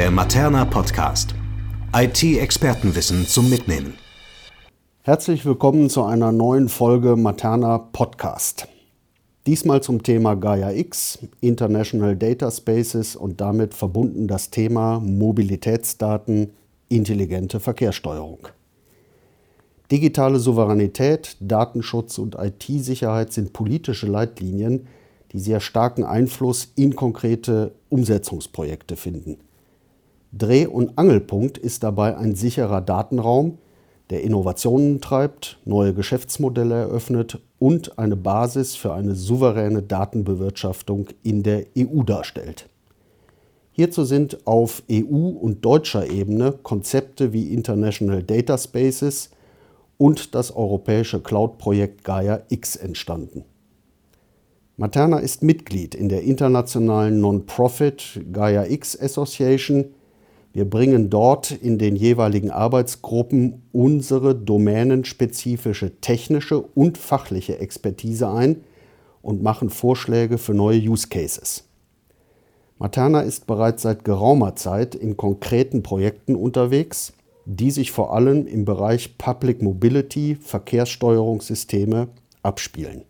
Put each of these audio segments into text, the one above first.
der Materna Podcast. IT-Expertenwissen zum Mitnehmen. Herzlich willkommen zu einer neuen Folge Materna Podcast. Diesmal zum Thema Gaia X, International Data Spaces und damit verbunden das Thema Mobilitätsdaten, intelligente Verkehrssteuerung. Digitale Souveränität, Datenschutz und IT-Sicherheit sind politische Leitlinien, die sehr starken Einfluss in konkrete Umsetzungsprojekte finden. Dreh- und Angelpunkt ist dabei ein sicherer Datenraum, der Innovationen treibt, neue Geschäftsmodelle eröffnet und eine Basis für eine souveräne Datenbewirtschaftung in der EU darstellt. Hierzu sind auf EU- und deutscher Ebene Konzepte wie International Data Spaces und das europäische Cloud-Projekt Gaia X entstanden. Materna ist Mitglied in der internationalen Non-Profit Gaia X Association. Wir bringen dort in den jeweiligen Arbeitsgruppen unsere domänenspezifische technische und fachliche Expertise ein und machen Vorschläge für neue Use Cases. Materna ist bereits seit geraumer Zeit in konkreten Projekten unterwegs, die sich vor allem im Bereich Public Mobility, Verkehrssteuerungssysteme abspielen.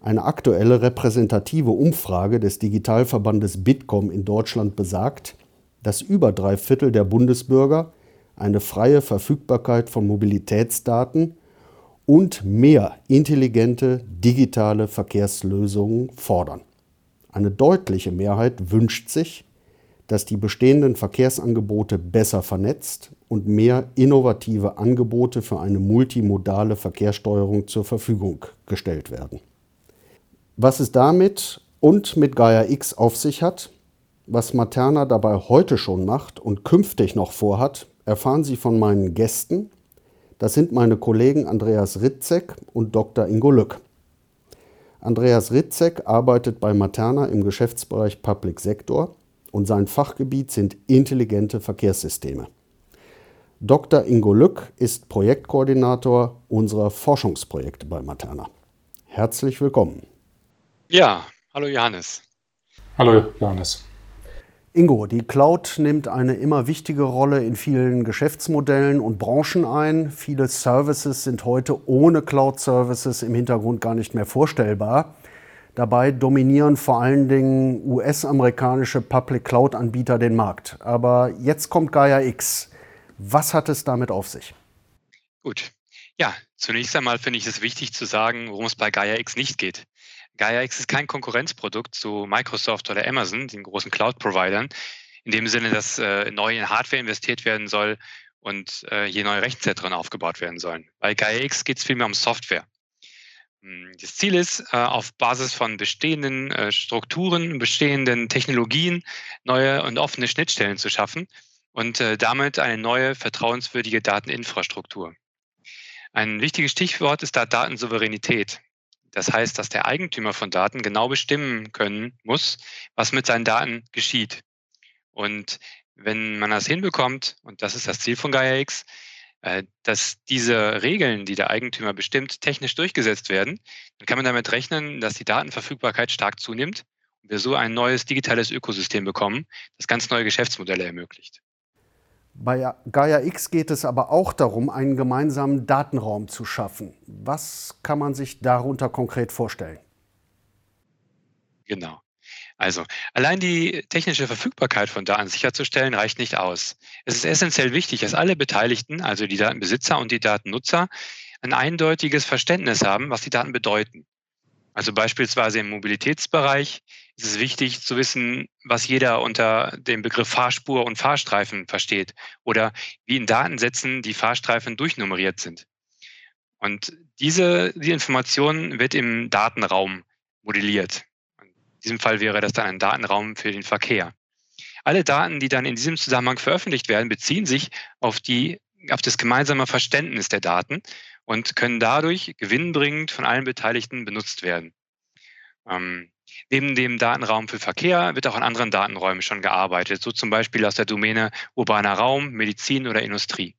Eine aktuelle repräsentative Umfrage des Digitalverbandes Bitkom in Deutschland besagt, dass über drei Viertel der Bundesbürger eine freie Verfügbarkeit von Mobilitätsdaten und mehr intelligente digitale Verkehrslösungen fordern. Eine deutliche Mehrheit wünscht sich, dass die bestehenden Verkehrsangebote besser vernetzt und mehr innovative Angebote für eine multimodale Verkehrssteuerung zur Verfügung gestellt werden. Was es damit und mit Gaia X auf sich hat, was Materna dabei heute schon macht und künftig noch vorhat, erfahren Sie von meinen Gästen. Das sind meine Kollegen Andreas Ritzek und Dr. Ingo Lück. Andreas Ritzek arbeitet bei Materna im Geschäftsbereich Public Sector und sein Fachgebiet sind intelligente Verkehrssysteme. Dr. Ingo Lück ist Projektkoordinator unserer Forschungsprojekte bei Materna. Herzlich willkommen. Ja, hallo Johannes. Hallo Johannes. Ingo, die Cloud nimmt eine immer wichtige Rolle in vielen Geschäftsmodellen und Branchen ein. Viele Services sind heute ohne Cloud-Services im Hintergrund gar nicht mehr vorstellbar. Dabei dominieren vor allen Dingen US-amerikanische Public Cloud-Anbieter den Markt. Aber jetzt kommt Gaia X. Was hat es damit auf sich? Gut. Ja, zunächst einmal finde ich es wichtig zu sagen, worum es bei Gaia X nicht geht. GaiaX ist kein Konkurrenzprodukt zu Microsoft oder Amazon, den großen Cloud-Providern, in dem Sinne, dass äh, neu in Hardware investiert werden soll und äh, hier neue Rechenzentren aufgebaut werden sollen. Bei GaiaX geht es vielmehr um Software. Hm, das Ziel ist, äh, auf Basis von bestehenden äh, Strukturen, bestehenden Technologien neue und offene Schnittstellen zu schaffen und äh, damit eine neue, vertrauenswürdige Dateninfrastruktur. Ein wichtiges Stichwort ist da Datensouveränität. Das heißt, dass der Eigentümer von Daten genau bestimmen können muss, was mit seinen Daten geschieht. Und wenn man das hinbekommt, und das ist das Ziel von GaiaX, äh, dass diese Regeln, die der Eigentümer bestimmt, technisch durchgesetzt werden, dann kann man damit rechnen, dass die Datenverfügbarkeit stark zunimmt und wir so ein neues digitales Ökosystem bekommen, das ganz neue Geschäftsmodelle ermöglicht. Bei Gaia X geht es aber auch darum, einen gemeinsamen Datenraum zu schaffen. Was kann man sich darunter konkret vorstellen? Genau. Also, allein die technische Verfügbarkeit von Daten sicherzustellen, reicht nicht aus. Es ist essentiell wichtig, dass alle Beteiligten, also die Datenbesitzer und die Datennutzer, ein eindeutiges Verständnis haben, was die Daten bedeuten. Also beispielsweise im Mobilitätsbereich ist es wichtig zu wissen, was jeder unter dem Begriff Fahrspur und Fahrstreifen versteht oder wie in Datensätzen die Fahrstreifen durchnummeriert sind. Und diese, die Information wird im Datenraum modelliert. In diesem Fall wäre das dann ein Datenraum für den Verkehr. Alle Daten, die dann in diesem Zusammenhang veröffentlicht werden, beziehen sich auf, die, auf das gemeinsame Verständnis der Daten und können dadurch gewinnbringend von allen Beteiligten benutzt werden. Ähm, neben dem Datenraum für Verkehr wird auch an anderen Datenräumen schon gearbeitet, so zum Beispiel aus der Domäne urbaner Raum, Medizin oder Industrie.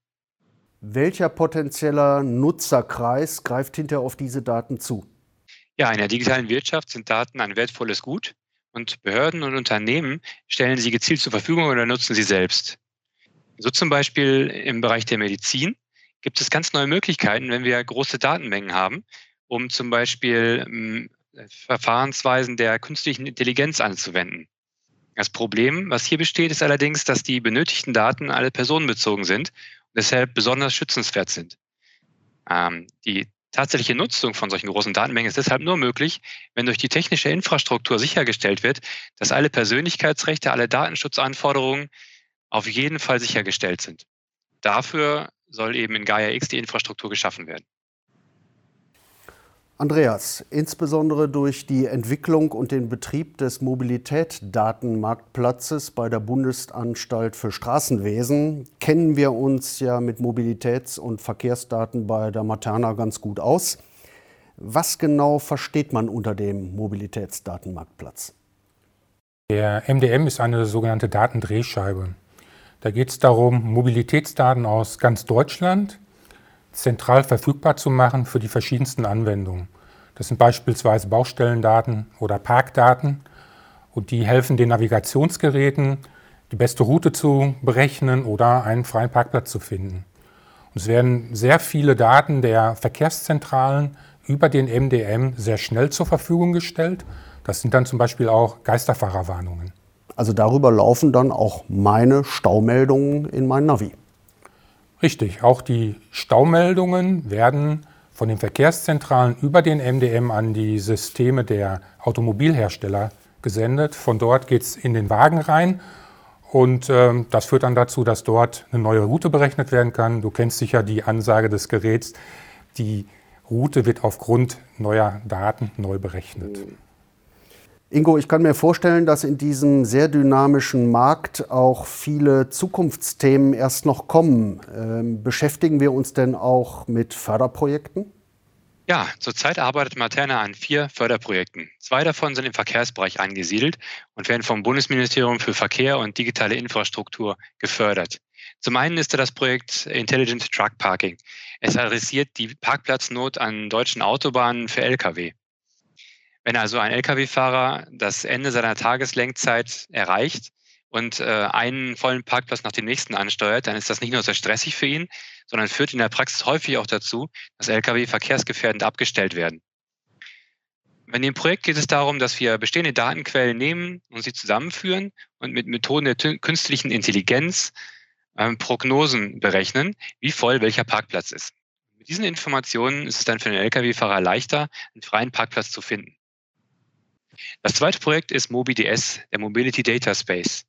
Welcher potenzieller Nutzerkreis greift hinterher auf diese Daten zu? Ja, in der digitalen Wirtschaft sind Daten ein wertvolles Gut und Behörden und Unternehmen stellen sie gezielt zur Verfügung oder nutzen sie selbst. So zum Beispiel im Bereich der Medizin gibt es ganz neue Möglichkeiten, wenn wir große Datenmengen haben, um zum Beispiel ähm, Verfahrensweisen der künstlichen Intelligenz anzuwenden. Das Problem, was hier besteht, ist allerdings, dass die benötigten Daten alle personenbezogen sind und deshalb besonders schützenswert sind. Ähm, die tatsächliche Nutzung von solchen großen Datenmengen ist deshalb nur möglich, wenn durch die technische Infrastruktur sichergestellt wird, dass alle Persönlichkeitsrechte, alle Datenschutzanforderungen auf jeden Fall sichergestellt sind. Dafür soll eben in Gaia X die Infrastruktur geschaffen werden. Andreas, insbesondere durch die Entwicklung und den Betrieb des Mobilitätsdatenmarktplatzes bei der Bundesanstalt für Straßenwesen kennen wir uns ja mit Mobilitäts- und Verkehrsdaten bei der Materna ganz gut aus. Was genau versteht man unter dem Mobilitätsdatenmarktplatz? Der MDM ist eine sogenannte Datendrehscheibe. Da geht es darum, Mobilitätsdaten aus ganz Deutschland zentral verfügbar zu machen für die verschiedensten Anwendungen. Das sind beispielsweise Baustellendaten oder Parkdaten und die helfen den Navigationsgeräten, die beste Route zu berechnen oder einen freien Parkplatz zu finden. Und es werden sehr viele Daten der Verkehrszentralen über den MDM sehr schnell zur Verfügung gestellt. Das sind dann zum Beispiel auch Geisterfahrerwarnungen. Also darüber laufen dann auch meine Staumeldungen in mein Navi. Richtig, auch die Staumeldungen werden von den Verkehrszentralen über den MDM an die Systeme der Automobilhersteller gesendet. Von dort geht es in den Wagen rein und äh, das führt dann dazu, dass dort eine neue Route berechnet werden kann. Du kennst sicher die Ansage des Geräts, die Route wird aufgrund neuer Daten neu berechnet. Mhm. Ingo, ich kann mir vorstellen, dass in diesem sehr dynamischen Markt auch viele Zukunftsthemen erst noch kommen. Ähm, beschäftigen wir uns denn auch mit Förderprojekten? Ja, zurzeit arbeitet Materna an vier Förderprojekten. Zwei davon sind im Verkehrsbereich angesiedelt und werden vom Bundesministerium für Verkehr und digitale Infrastruktur gefördert. Zum einen ist da das Projekt Intelligent Truck Parking. Es adressiert die Parkplatznot an deutschen Autobahnen für Lkw. Wenn also ein Lkw-Fahrer das Ende seiner Tageslenkzeit erreicht und äh, einen vollen Parkplatz nach dem nächsten ansteuert, dann ist das nicht nur sehr stressig für ihn, sondern führt in der Praxis häufig auch dazu, dass Lkw verkehrsgefährdend abgestellt werden. Bei dem Projekt geht es darum, dass wir bestehende Datenquellen nehmen und sie zusammenführen und mit Methoden der künstlichen Intelligenz ähm, Prognosen berechnen, wie voll welcher Parkplatz ist. Mit diesen Informationen ist es dann für den Lkw-Fahrer leichter, einen freien Parkplatz zu finden. Das zweite Projekt ist MobiDS, der Mobility Data Space.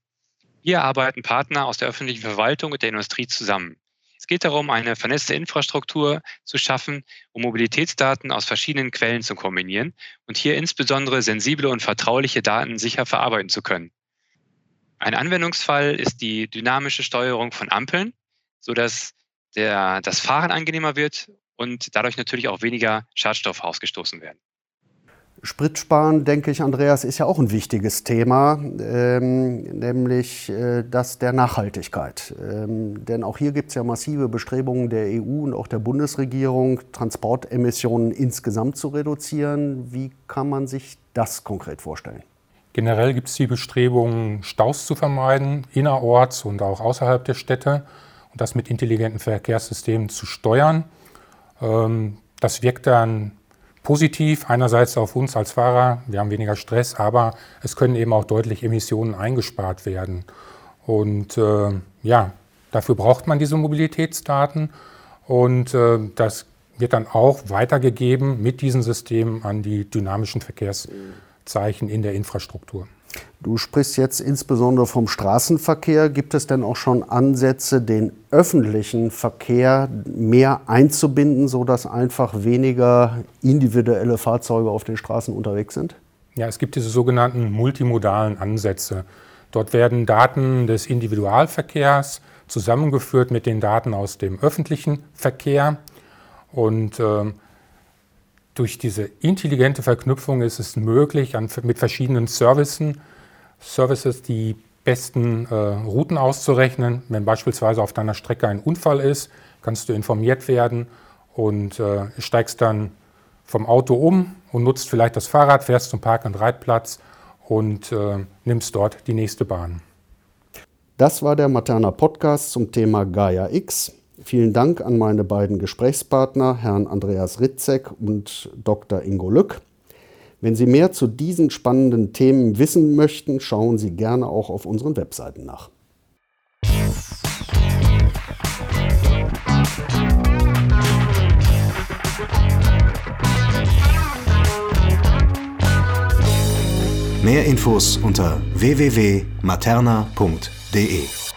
Hier arbeiten Partner aus der öffentlichen Verwaltung und der Industrie zusammen. Es geht darum, eine vernetzte Infrastruktur zu schaffen, um Mobilitätsdaten aus verschiedenen Quellen zu kombinieren und hier insbesondere sensible und vertrauliche Daten sicher verarbeiten zu können. Ein Anwendungsfall ist die dynamische Steuerung von Ampeln, sodass der, das Fahren angenehmer wird und dadurch natürlich auch weniger Schadstoffe ausgestoßen werden. Spritsparen, denke ich, Andreas, ist ja auch ein wichtiges Thema, ähm, nämlich äh, das der Nachhaltigkeit. Ähm, denn auch hier gibt es ja massive Bestrebungen der EU und auch der Bundesregierung, Transportemissionen insgesamt zu reduzieren. Wie kann man sich das konkret vorstellen? Generell gibt es die Bestrebungen, Staus zu vermeiden, innerorts und auch außerhalb der Städte und das mit intelligenten Verkehrssystemen zu steuern. Ähm, das wirkt dann positiv einerseits auf uns als Fahrer, wir haben weniger Stress, aber es können eben auch deutlich Emissionen eingespart werden. Und äh, ja, dafür braucht man diese Mobilitätsdaten und äh, das wird dann auch weitergegeben mit diesen Systemen an die dynamischen Verkehrszeichen in der Infrastruktur. Du sprichst jetzt insbesondere vom Straßenverkehr. Gibt es denn auch schon Ansätze, den öffentlichen Verkehr mehr einzubinden, sodass einfach weniger individuelle Fahrzeuge auf den Straßen unterwegs sind? Ja, es gibt diese sogenannten multimodalen Ansätze. Dort werden Daten des Individualverkehrs zusammengeführt mit den Daten aus dem öffentlichen Verkehr. Und äh, durch diese intelligente Verknüpfung ist es möglich, an, mit verschiedenen Services Services die besten äh, Routen auszurechnen. Wenn beispielsweise auf deiner Strecke ein Unfall ist, kannst du informiert werden und äh, steigst dann vom Auto um und nutzt vielleicht das Fahrrad, fährst zum Park- und Reitplatz und äh, nimmst dort die nächste Bahn. Das war der Materna Podcast zum Thema Gaia X. Vielen Dank an meine beiden Gesprächspartner, Herrn Andreas Ritzek und Dr. Ingo Lück. Wenn Sie mehr zu diesen spannenden Themen wissen möchten, schauen Sie gerne auch auf unseren Webseiten nach. Mehr Infos unter www.materna.de